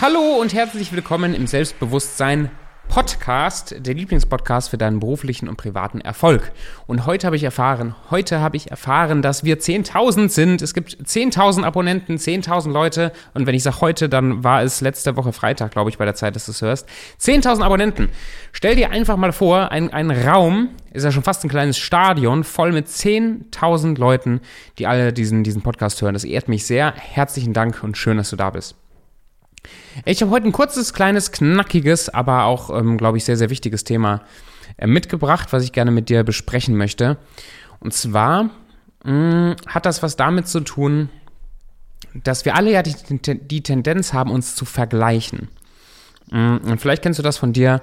Hallo und herzlich willkommen im Selbstbewusstsein Podcast, der Lieblingspodcast für deinen beruflichen und privaten Erfolg. Und heute habe ich erfahren, heute habe ich erfahren, dass wir 10.000 sind. Es gibt 10.000 Abonnenten, 10.000 Leute. Und wenn ich sage heute, dann war es letzte Woche Freitag, glaube ich, bei der Zeit, dass du es hörst. 10.000 Abonnenten. Stell dir einfach mal vor, ein, ein Raum, ist ja schon fast ein kleines Stadion, voll mit 10.000 Leuten, die alle diesen, diesen Podcast hören. Das ehrt mich sehr. Herzlichen Dank und schön, dass du da bist. Ich habe heute ein kurzes, kleines, knackiges, aber auch, ähm, glaube ich, sehr, sehr wichtiges Thema äh, mitgebracht, was ich gerne mit dir besprechen möchte. Und zwar mh, mm, hat das was damit zu tun, dass wir alle ja die, die Tendenz haben, uns zu vergleichen. Mm, und vielleicht kennst du das von dir,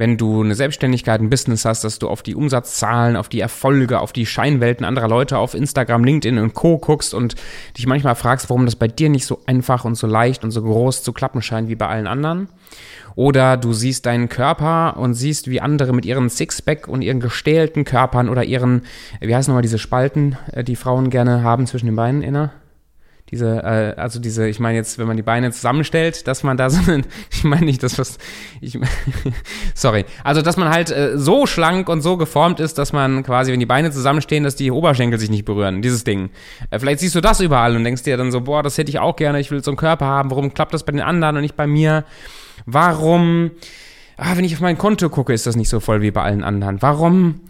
wenn du eine Selbstständigkeit, ein Business hast, dass du auf die Umsatzzahlen, auf die Erfolge, auf die Scheinwelten anderer Leute auf Instagram, LinkedIn und Co. guckst und dich manchmal fragst, warum das bei dir nicht so einfach und so leicht und so groß zu klappen scheint wie bei allen anderen. Oder du siehst deinen Körper und siehst, wie andere mit ihren Sixpack und ihren gestählten Körpern oder ihren, wie heißen nochmal diese Spalten, äh, die Frauen gerne haben zwischen den Beinen inner? Diese, äh, also diese, ich meine jetzt, wenn man die Beine zusammenstellt, dass man da so einen, ich meine nicht das, was, ich, sorry, also dass man halt äh, so schlank und so geformt ist, dass man quasi, wenn die Beine zusammenstehen, dass die Oberschenkel sich nicht berühren, dieses Ding. Äh, vielleicht siehst du das überall und denkst dir dann so, boah, das hätte ich auch gerne, ich will so einen Körper haben, warum klappt das bei den anderen und nicht bei mir? Warum, ah, wenn ich auf mein Konto gucke, ist das nicht so voll wie bei allen anderen? Warum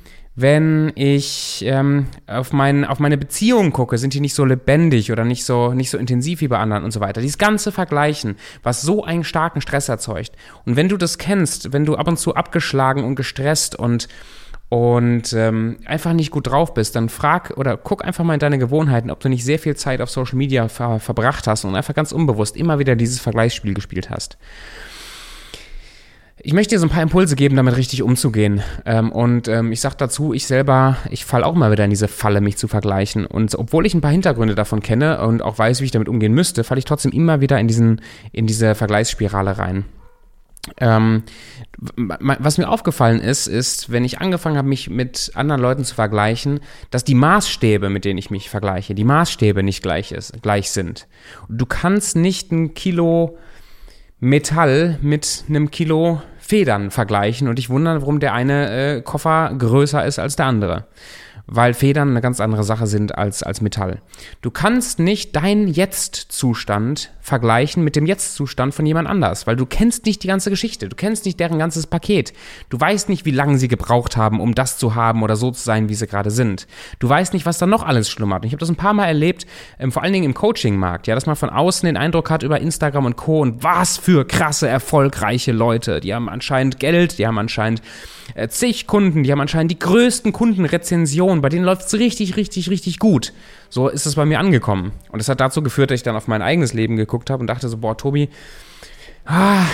wenn ich ähm, auf, mein, auf meine Beziehungen gucke, sind die nicht so lebendig oder nicht so, nicht so intensiv wie bei anderen und so weiter. Dieses ganze Vergleichen, was so einen starken Stress erzeugt. Und wenn du das kennst, wenn du ab und zu abgeschlagen und gestresst und und ähm, einfach nicht gut drauf bist, dann frag oder guck einfach mal in deine Gewohnheiten, ob du nicht sehr viel Zeit auf Social Media ver verbracht hast und einfach ganz unbewusst immer wieder dieses Vergleichsspiel gespielt hast. Ich möchte dir so ein paar Impulse geben, damit richtig umzugehen. Ähm, und ähm, ich sage dazu, ich selber, ich falle auch mal wieder in diese Falle, mich zu vergleichen. Und obwohl ich ein paar Hintergründe davon kenne und auch weiß, wie ich damit umgehen müsste, falle ich trotzdem immer wieder in, diesen, in diese Vergleichsspirale rein. Ähm, was mir aufgefallen ist, ist, wenn ich angefangen habe, mich mit anderen Leuten zu vergleichen, dass die Maßstäbe, mit denen ich mich vergleiche, die Maßstäbe nicht gleich, ist, gleich sind. Du kannst nicht ein Kilo Metall mit einem Kilo Federn vergleichen. Und ich wundere, warum der eine äh, Koffer größer ist als der andere weil Federn eine ganz andere Sache sind als, als Metall. Du kannst nicht deinen Jetzt-Zustand vergleichen mit dem Jetzt-Zustand von jemand anders, weil du kennst nicht die ganze Geschichte, du kennst nicht deren ganzes Paket. Du weißt nicht, wie lange sie gebraucht haben, um das zu haben oder so zu sein, wie sie gerade sind. Du weißt nicht, was da noch alles schlummert. Und ich habe das ein paar Mal erlebt, ähm, vor allen Dingen im Coaching-Markt, ja, dass man von außen den Eindruck hat über Instagram und Co. und was für krasse, erfolgreiche Leute. Die haben anscheinend Geld, die haben anscheinend äh, zig Kunden, die haben anscheinend die größten Kundenrezensionen, bei denen läuft es richtig, richtig, richtig gut. So ist es bei mir angekommen. Und das hat dazu geführt, dass ich dann auf mein eigenes Leben geguckt habe und dachte so, boah, Tobi, ah,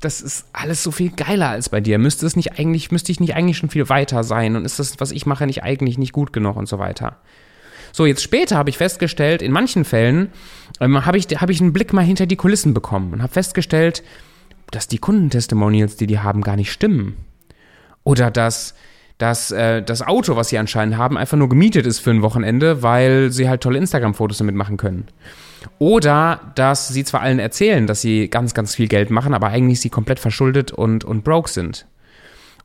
das ist alles so viel geiler als bei dir. Müsste es nicht eigentlich, müsste ich nicht eigentlich schon viel weiter sein? Und ist das, was ich mache, nicht eigentlich nicht gut genug und so weiter? So, jetzt später habe ich festgestellt, in manchen Fällen ähm, habe ich, hab ich einen Blick mal hinter die Kulissen bekommen und habe festgestellt, dass die Kundentestimonials, die die haben, gar nicht stimmen. Oder dass dass äh, das Auto, was sie anscheinend haben, einfach nur gemietet ist für ein Wochenende, weil sie halt tolle Instagram-Fotos damit machen können. Oder dass sie zwar allen erzählen, dass sie ganz, ganz viel Geld machen, aber eigentlich sie komplett verschuldet und, und broke sind.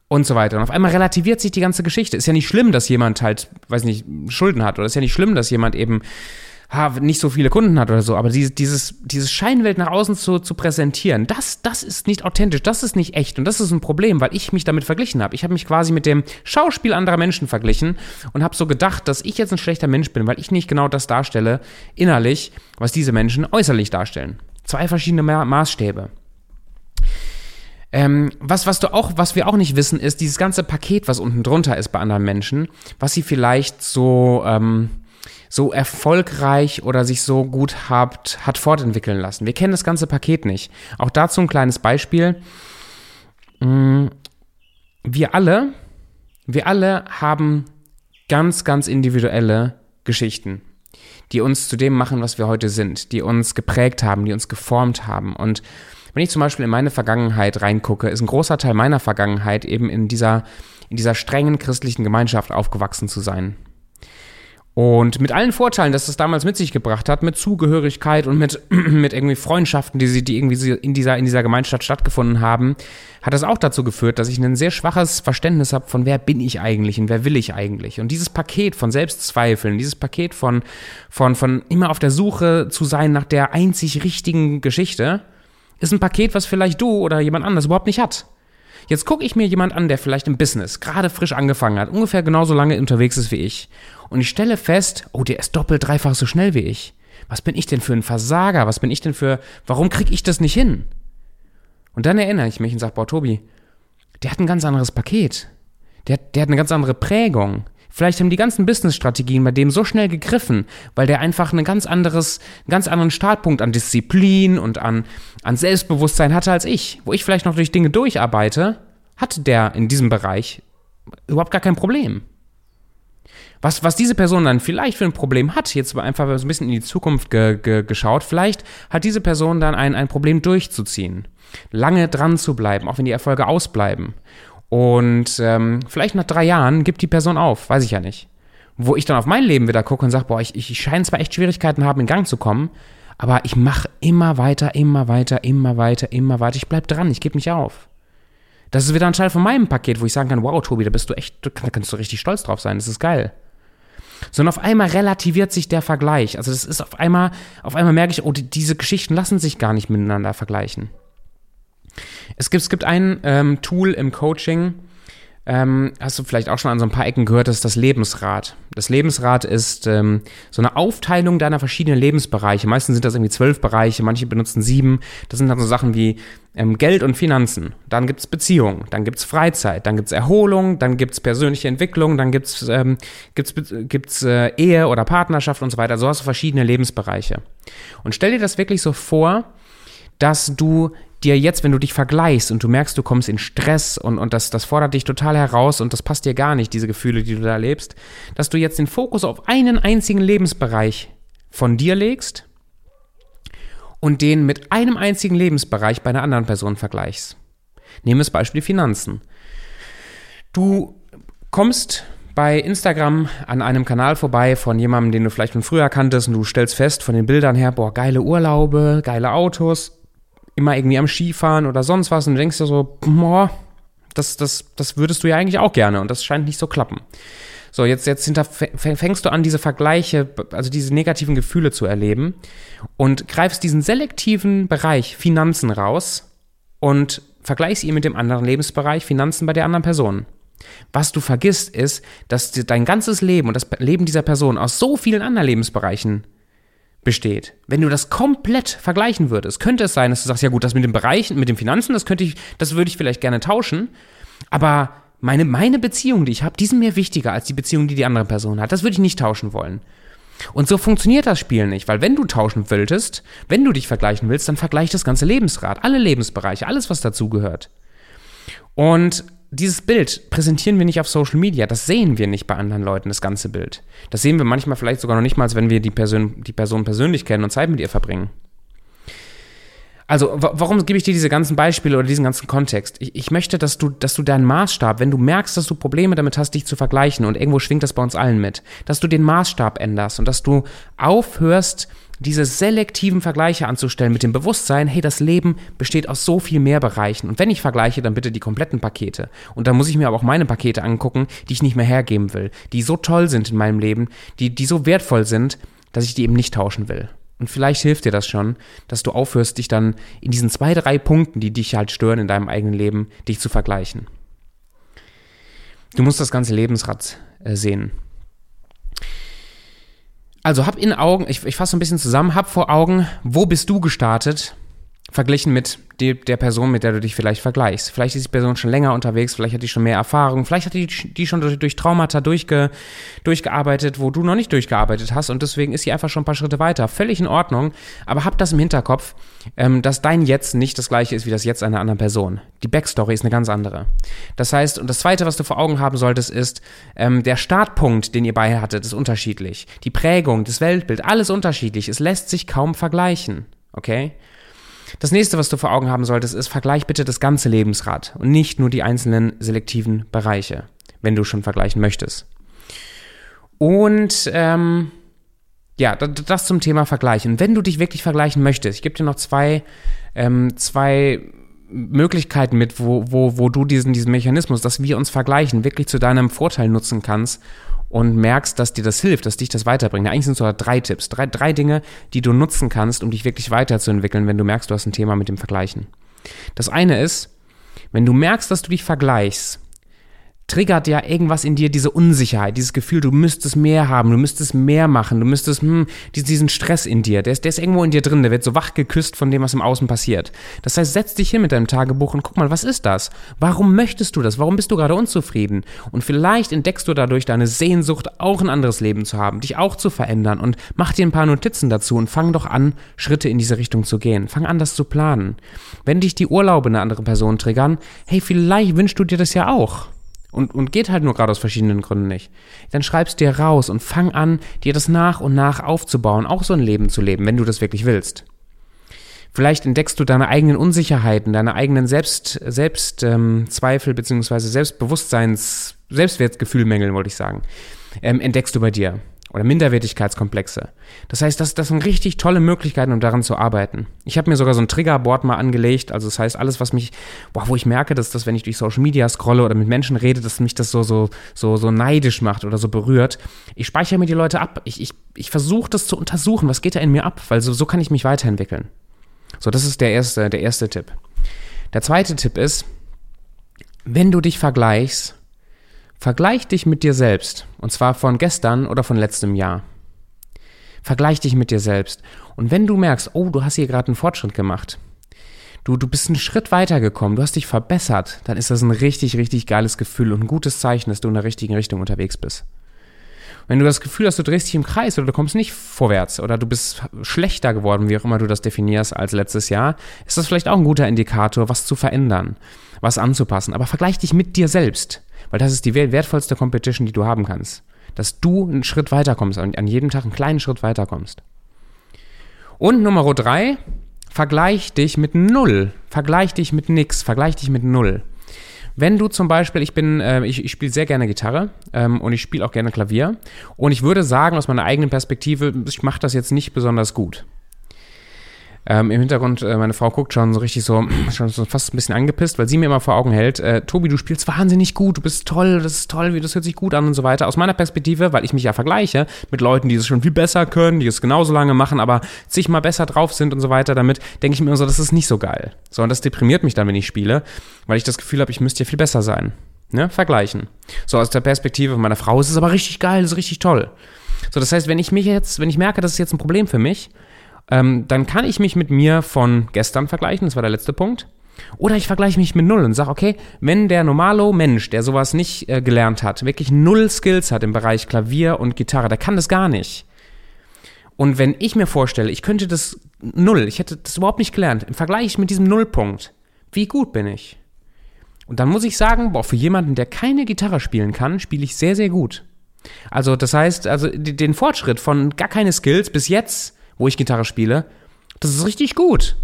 Und so weiter. Und auf einmal relativiert sich die ganze Geschichte. Ist ja nicht schlimm, dass jemand halt, weiß nicht, Schulden hat. Oder ist ja nicht schlimm, dass jemand eben ha, nicht so viele Kunden hat oder so, aber dieses, dieses, dieses Scheinwelt nach außen zu, zu präsentieren, das, das ist nicht authentisch, das ist nicht echt und das ist ein Problem, weil ich mich damit verglichen habe. Ich habe mich quasi mit dem Schauspiel anderer Menschen verglichen und habe so gedacht, dass ich jetzt ein schlechter Mensch bin, weil ich nicht genau das darstelle, innerlich, was diese Menschen äußerlich darstellen. Zwei verschiedene Ma Maßstäbe. Ähm, was, was du auch, was wir auch nicht wissen, ist dieses ganze Paket, was unten drunter ist bei anderen Menschen, was sie vielleicht so, ähm, so erfolgreich oder sich so gut habt, hat fortentwickeln lassen. Wir kennen das ganze Paket nicht. Auch dazu ein kleines Beispiel. Mm, wir alle, wir alle haben ganz, ganz individuelle Geschichten, die uns zu dem machen, was wir heute sind, die uns geprägt haben, die uns geformt haben. Und wenn ich zum Beispiel in meine Vergangenheit reingucke, ist ein großer Teil meiner Vergangenheit eben in dieser, in dieser strengen christlichen Gemeinschaft aufgewachsen zu sein. Und mit allen Vorteilen, dass das damals mit sich gebracht hat, mit Zugehörigkeit und mit, mit irgendwie Freundschaften, die, sie, die irgendwie in dieser, in dieser Gemeinschaft stattgefunden haben, hat das auch dazu geführt, dass ich ein sehr schwaches Verständnis habe von wer bin ich eigentlich und wer will ich eigentlich. Und dieses Paket von Selbstzweifeln, dieses Paket von, von, von immer auf der Suche zu sein nach der einzig richtigen Geschichte, ist ein Paket, was vielleicht du oder jemand anders überhaupt nicht hat. Jetzt gucke ich mir jemand an, der vielleicht im Business gerade frisch angefangen hat, ungefähr genauso lange unterwegs ist wie ich. Und ich stelle fest, oh, der ist doppelt, dreifach so schnell wie ich. Was bin ich denn für ein Versager? Was bin ich denn für, warum kriege ich das nicht hin? Und dann erinnere ich mich und sage, boah, Tobi, der hat ein ganz anderes Paket. Der, der hat eine ganz andere Prägung. Vielleicht haben die ganzen Business-Strategien bei dem so schnell gegriffen, weil der einfach ein ganz anderes, einen ganz anderen Startpunkt an Disziplin und an, an Selbstbewusstsein hatte als ich. Wo ich vielleicht noch durch Dinge durcharbeite, hatte der in diesem Bereich überhaupt gar kein Problem. Was, was diese Person dann vielleicht für ein Problem hat, jetzt einfach so ein bisschen in die Zukunft ge, ge, geschaut, vielleicht hat diese Person dann ein, ein Problem durchzuziehen, lange dran zu bleiben, auch wenn die Erfolge ausbleiben. Und ähm, vielleicht nach drei Jahren gibt die Person auf, weiß ich ja nicht. Wo ich dann auf mein Leben wieder gucke und sage, boah, ich, ich scheine zwar echt Schwierigkeiten haben, in Gang zu kommen, aber ich mache immer weiter, immer weiter, immer weiter, immer weiter. Ich bleib dran, ich gebe nicht auf. Das ist wieder ein Teil von meinem Paket, wo ich sagen kann, wow, Tobi, da bist du echt, da kannst du richtig stolz drauf sein, das ist geil. Sondern auf einmal relativiert sich der Vergleich. Also das ist auf einmal, auf einmal merke ich, oh, die, diese Geschichten lassen sich gar nicht miteinander vergleichen. Es gibt, es gibt ein ähm, Tool im Coaching, ähm, hast du vielleicht auch schon an so ein paar Ecken gehört, das ist das Lebensrad. Das Lebensrad ist ähm, so eine Aufteilung deiner verschiedenen Lebensbereiche. Meistens sind das irgendwie zwölf Bereiche, manche benutzen sieben. Das sind dann so Sachen wie ähm, Geld und Finanzen. Dann gibt's Beziehungen, dann gibt's Freizeit, dann gibt's Erholung, dann gibt's persönliche Entwicklung, dann gibt's, ähm, gibt's, gibt's äh, Ehe oder Partnerschaft und so weiter. So hast du verschiedene Lebensbereiche. Und stell dir das wirklich so vor, dass du dir jetzt, wenn du dich vergleichst und du merkst, du kommst in Stress und, und das, das fordert dich total heraus und das passt dir gar nicht, diese Gefühle, die du da lebst, dass du jetzt den Fokus auf einen einzigen Lebensbereich von dir legst und den mit einem einzigen Lebensbereich bei einer anderen Person vergleichst. Nehmen wir das Beispiel Finanzen. Du kommst bei Instagram an einem Kanal vorbei von jemandem, den du vielleicht von früher kanntest und du stellst fest von den Bildern her, boah, geile Urlaube, geile Autos, immer irgendwie am Skifahren oder sonst was und du denkst dir so, boah, das, das, das würdest du ja eigentlich auch gerne und das scheint nicht so klappen. So, jetzt, jetzt fängst du an, diese Vergleiche, also diese negativen Gefühle zu erleben und greifst diesen selektiven Bereich Finanzen raus und vergleichst ihn mit dem anderen Lebensbereich Finanzen bei der anderen Person. Was du vergisst ist, dass dein ganzes Leben und das Leben dieser Person aus so vielen anderen Lebensbereichen besteht. Wenn du das komplett vergleichen würdest, könnte es sein, dass du sagst, ja gut, das mit den Bereichen, mit den Finanzen, das könnte ich, das würde ich vielleicht gerne tauschen, aber meine, meine Beziehung, die ich habe, die sind mir wichtiger als die Beziehung, die die andere Person hat. Das würde ich nicht tauschen wollen. Und so funktioniert das Spiel nicht, weil wenn du tauschen wolltest, wenn du dich vergleichen willst, dann vergleich das ganze Lebensrad, alle Lebensbereiche, alles, was dazugehört. Und dieses Bild präsentieren wir nicht auf Social Media, das sehen wir nicht bei anderen Leuten, das ganze Bild. Das sehen wir manchmal vielleicht sogar noch nicht mal, wenn wir die Person, die Person persönlich kennen und Zeit mit ihr verbringen. Also, warum gebe ich dir diese ganzen Beispiele oder diesen ganzen Kontext? Ich, ich, möchte, dass du, dass du deinen Maßstab, wenn du merkst, dass du Probleme damit hast, dich zu vergleichen, und irgendwo schwingt das bei uns allen mit, dass du den Maßstab änderst und dass du aufhörst, diese selektiven Vergleiche anzustellen mit dem Bewusstsein, hey, das Leben besteht aus so viel mehr Bereichen. Und wenn ich vergleiche, dann bitte die kompletten Pakete. Und dann muss ich mir aber auch meine Pakete angucken, die ich nicht mehr hergeben will, die so toll sind in meinem Leben, die, die so wertvoll sind, dass ich die eben nicht tauschen will. Und vielleicht hilft dir das schon, dass du aufhörst, dich dann in diesen zwei, drei Punkten, die dich halt stören in deinem eigenen Leben, dich zu vergleichen. Du musst das ganze Lebensrad äh, sehen. Also hab in Augen, ich, ich fasse ein bisschen zusammen, hab vor Augen, wo bist du gestartet, verglichen mit die, der Person, mit der du dich vielleicht vergleichst. Vielleicht ist die Person schon länger unterwegs, vielleicht hat die schon mehr Erfahrung, vielleicht hat die, die schon durch, durch Traumata durchge, durchgearbeitet, wo du noch nicht durchgearbeitet hast und deswegen ist sie einfach schon ein paar Schritte weiter. Völlig in Ordnung, aber hab das im Hinterkopf, ähm, dass dein Jetzt nicht das gleiche ist wie das Jetzt einer anderen Person. Die Backstory ist eine ganz andere. Das heißt, und das Zweite, was du vor Augen haben solltest, ist, ähm, der Startpunkt, den ihr beide hattet, ist unterschiedlich. Die Prägung, das Weltbild, alles unterschiedlich. Es lässt sich kaum vergleichen. Okay? Das nächste, was du vor Augen haben solltest, ist, vergleich bitte das ganze Lebensrad und nicht nur die einzelnen selektiven Bereiche, wenn du schon vergleichen möchtest. Und ähm, ja, das zum Thema Vergleichen. Wenn du dich wirklich vergleichen möchtest, ich gebe dir noch zwei, ähm, zwei Möglichkeiten mit, wo, wo, wo du diesen, diesen Mechanismus, dass wir uns vergleichen, wirklich zu deinem Vorteil nutzen kannst und merkst, dass dir das hilft, dass dich das weiterbringt. Eigentlich sind es sogar drei Tipps, drei, drei Dinge, die du nutzen kannst, um dich wirklich weiterzuentwickeln, wenn du merkst, du hast ein Thema mit dem Vergleichen. Das eine ist, wenn du merkst, dass du dich vergleichst, triggert ja irgendwas in dir diese Unsicherheit, dieses Gefühl, du müsstest mehr haben, du müsstest mehr machen, du müsstest, hm, diesen Stress in dir, der ist, der ist irgendwo in dir drin, der wird so wach geküsst von dem, was im Außen passiert. Das heißt, setz dich hin mit deinem Tagebuch und guck mal, was ist das? Warum möchtest du das? Warum bist du gerade unzufrieden? Und vielleicht entdeckst du dadurch deine Sehnsucht, auch ein anderes Leben zu haben, dich auch zu verändern und mach dir ein paar Notizen dazu und fang doch an, Schritte in diese Richtung zu gehen. Fang an, das zu planen. Wenn dich die Urlaube eine andere Person triggern, hey, vielleicht wünschst du dir das ja auch und, und geht halt nur gerade aus verschiedenen Gründen nicht, dann schreibst dir raus und fang an, dir das nach und nach aufzubauen, auch so ein Leben zu leben, wenn du das wirklich willst. Vielleicht entdeckst du deine eigenen Unsicherheiten, deine eigenen Selbst, Selbstzweifel ähm, beziehungsweise Selbstbewusstseins, Selbstwertgefühlmängel, wollte ich sagen, ähm, entdeckst du bei dir oder Minderwertigkeitskomplexe. Das heißt, das, das sind richtig tolle Möglichkeiten, um daran zu arbeiten. Ich habe mir sogar so ein Triggerboard mal angelegt. Also das heißt, alles, was mich, boah, wo ich merke, dass das, wenn ich durch Social Media scrolle oder mit Menschen rede, dass mich das so, so, so, so neidisch macht oder so berührt. Ich speichere mir die Leute ab. Ich, ich, ich versuche das zu untersuchen. Was geht da in mir ab? Weil so, so kann ich mich weiterentwickeln. So, das ist der erste, der erste Tipp. Der zweite Tipp ist, wenn du dich vergleichst, Vergleich dich mit dir selbst, und zwar von gestern oder von letztem Jahr. Vergleich dich mit dir selbst. Und wenn du merkst, oh, du hast hier gerade einen Fortschritt gemacht, du, du bist einen Schritt weitergekommen, du hast dich verbessert, dann ist das ein richtig, richtig geiles Gefühl und ein gutes Zeichen, dass du in der richtigen Richtung unterwegs bist. Wenn du das Gefühl hast, du drehst dich im Kreis oder du kommst nicht vorwärts oder du bist schlechter geworden, wie auch immer du das definierst als letztes Jahr, ist das vielleicht auch ein guter Indikator, was zu verändern, was anzupassen. Aber vergleich dich mit dir selbst. Weil das ist die wertvollste Competition, die du haben kannst. Dass du einen Schritt weiterkommst an jedem Tag einen kleinen Schritt weiterkommst. Und Nummer drei, vergleich dich mit Null. Vergleich dich mit nix. Vergleich dich mit Null. Wenn du zum Beispiel, ich bin, äh, ich, ich spiele sehr gerne Gitarre ähm, und ich spiele auch gerne Klavier und ich würde sagen aus meiner eigenen Perspektive, ich mache das jetzt nicht besonders gut. Ähm, Im Hintergrund, äh, meine Frau guckt schon so richtig so, schon so fast ein bisschen angepisst, weil sie mir immer vor Augen hält, äh, Tobi, du spielst wahnsinnig gut, du bist toll, das ist toll, das hört sich gut an und so weiter. Aus meiner Perspektive, weil ich mich ja vergleiche mit Leuten, die es schon viel besser können, die es genauso lange machen, aber zigmal besser drauf sind und so weiter, damit denke ich mir immer so, das ist nicht so geil. So, und das deprimiert mich dann, wenn ich spiele, weil ich das Gefühl habe, ich müsste ja viel besser sein. Ne? Vergleichen. So, aus der Perspektive meiner Frau ist es aber richtig geil, ist richtig toll. So, das heißt, wenn ich mich jetzt, wenn ich merke, das ist jetzt ein Problem für mich, ähm, dann kann ich mich mit mir von gestern vergleichen, das war der letzte Punkt. Oder ich vergleiche mich mit null und sage, okay, wenn der normale Mensch, der sowas nicht äh, gelernt hat, wirklich null Skills hat im Bereich Klavier und Gitarre, der kann das gar nicht. Und wenn ich mir vorstelle, ich könnte das null, ich hätte das überhaupt nicht gelernt, im Vergleich mit diesem Nullpunkt, wie gut bin ich? Und dann muss ich sagen, boah, für jemanden, der keine Gitarre spielen kann, spiele ich sehr, sehr gut. Also das heißt, also den Fortschritt von gar keine Skills bis jetzt wo ich Gitarre spiele, das ist richtig gut.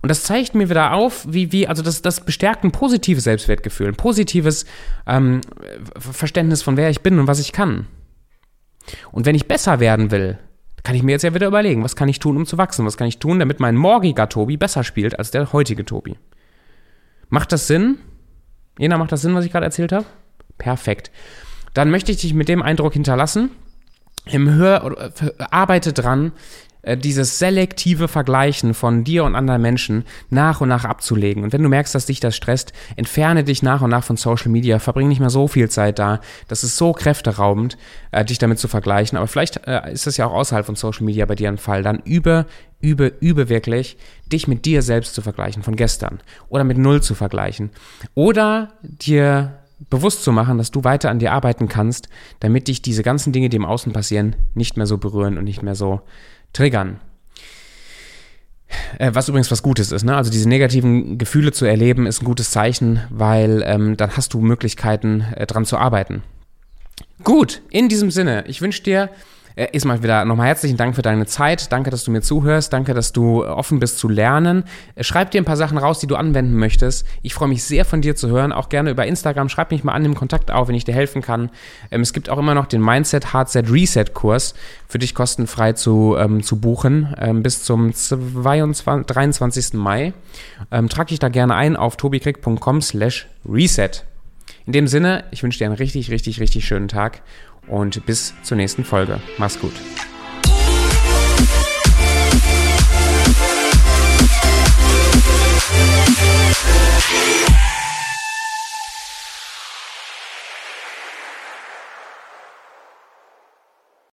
Und das zeigt mir wieder auf, wie, wie also das, das bestärkt ein positives Selbstwertgefühl, ein positives ähm, Verständnis von wer ich bin und was ich kann. Und wenn ich besser werden will, kann ich mir jetzt ja wieder überlegen, was kann ich tun, um zu wachsen? Was kann ich tun, damit mein morgiger Tobi besser spielt als der heutige Tobi? Macht das Sinn? Jena, macht das Sinn, was ich gerade erzählt habe? Perfekt. Dann möchte ich dich mit dem Eindruck hinterlassen. Im Hör, arbeite dran, äh, dieses selektive Vergleichen von dir und anderen Menschen nach und nach abzulegen. Und wenn du merkst, dass dich das stresst, entferne dich nach und nach von Social Media, verbring nicht mehr so viel Zeit da. Das ist so kräfteraubend, äh, dich damit zu vergleichen. Aber vielleicht äh, ist das ja auch außerhalb von Social Media bei dir ein Fall. Dann übe, übe, übe wirklich, dich mit dir selbst zu vergleichen von gestern oder mit Null zu vergleichen. Oder dir bewusst zu machen, dass du weiter an dir arbeiten kannst, damit dich diese ganzen Dinge, die im Außen passieren, nicht mehr so berühren und nicht mehr so triggern. Äh, was übrigens was Gutes ist, ne? Also diese negativen Gefühle zu erleben, ist ein gutes Zeichen, weil ähm, dann hast du Möglichkeiten, äh, dran zu arbeiten. Gut, in diesem Sinne, ich wünsche dir Äh, erstmal wieder nochmal herzlichen Dank für deine Zeit. Danke, dass du mir zuhörst. Danke, dass du offen bist zu lernen. Äh, schreib dir ein paar Sachen raus, die du anwenden möchtest. Ich freue mich sehr von dir zu hören. Auch gerne über Instagram. Schreib mich mal an, im Kontakt auf, wenn ich dir helfen kann. Ähm, es gibt auch immer noch den Mindset Hardset Reset Kurs für dich kostenfrei zu, ähm, zu buchen ähm, bis zum 22, 23. Mai. Ähm, trag dich da gerne ein auf tobikrieg.com slash reset. In dem Sinne, ich wünsche dir einen richtig, richtig, richtig schönen Tag und bis zur nächsten Folge. Mach's gut. Yeah.